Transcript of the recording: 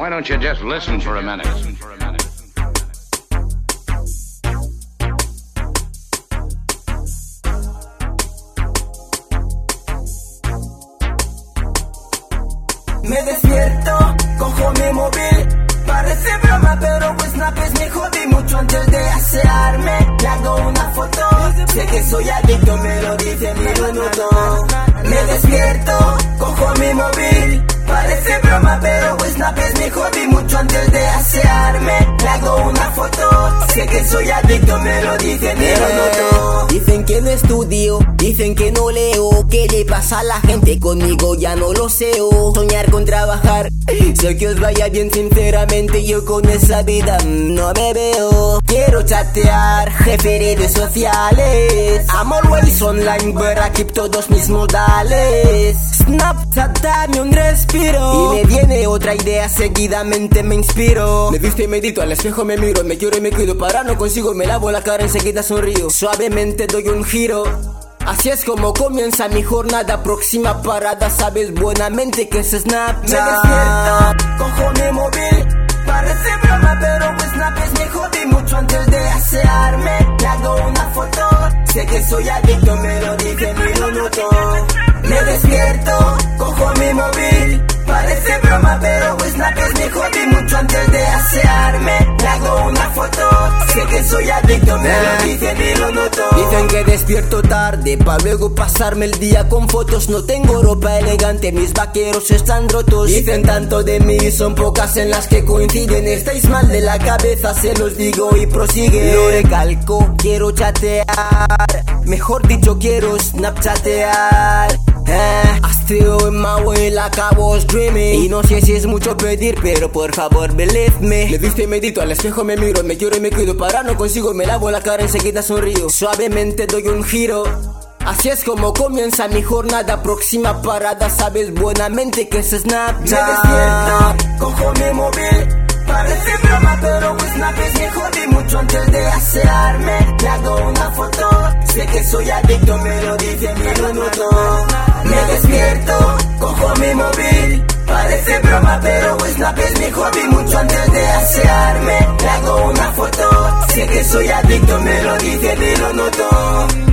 Why don't you just listen for a minute? Me despierto, cojo mi móvil. Parece broma, pero pues snapes me jodí mucho antes de asearme. Le hago una foto, sé que soy adicto, me lo dice mi minuto. Me despierto, cojo mi móvil. Parece broma, pero snapes me jodí mucho antes de asearme. Le hago una foto, sé que soy adicto, me lo dice mi minuto. Dicen que no estudio, dicen que no leo. ¿Qué le pasa a la gente conmigo? Ya no lo sé. oh. Soñar con trabajar, sé que os vaya bien, sinceramente. Yo con esa vida no me veo. Quiero chatear, jefe redes sociales. I'm always online, I keep todos mis modales. Snapchat, dame un respiro. Y me viene otra idea, seguidamente me inspiro. Me visto y medito, al espejo me miro, me quiero y me cuido. Para no consigo, me lavo la cara, enseguida sonrío. Suavemente doy un giro. Así es como comienza mi jornada, próxima parada, sabes buenamente que es Snapchat. Me despierto, cojo mi móvil. Parece broma, pero pues snapes me jodí mucho antes de asearme. Le hago una foto, sé que soy adicto, me broma, pero snapes me jodí mucho antes de asearme. Le hago una foto, sé que soy adicto, me lo dije mi minuto. Dicen que despierto tarde para luego pasarme el día con fotos. No tengo ropa elegante, mis vaqueros están rotos. Dicen tanto de mí, son pocas en las que coinciden. Estáis mal de la cabeza, se los digo y prosigue. Lo recalco, quiero chatear. Mejor dicho, quiero snapchatear. Eh, I still in my way like I was dreaming. Y no sé si es mucho pedir, pero por favor believe me. Visto y medito, al espejo me miro, me quiero y me cuido. Para no consigo, me lavo la cara, enseguida sonrío. Suavemente doy un giro. Así es como comienza mi jornada, próxima parada. Sabes buenamente que es Snapchat. Me despierto, cojo mi móvil. Parece broma, pero pues snapes me jodí mucho antes de asearme. Sé que soy adicto, me lo dice mi minuto. Me despierto, cojo mi móvil. Parece broma, pero pues snapes me jodí mucho antes de asearme. Le hago una foto, sé que soy adicto, me lo dice mi minuto.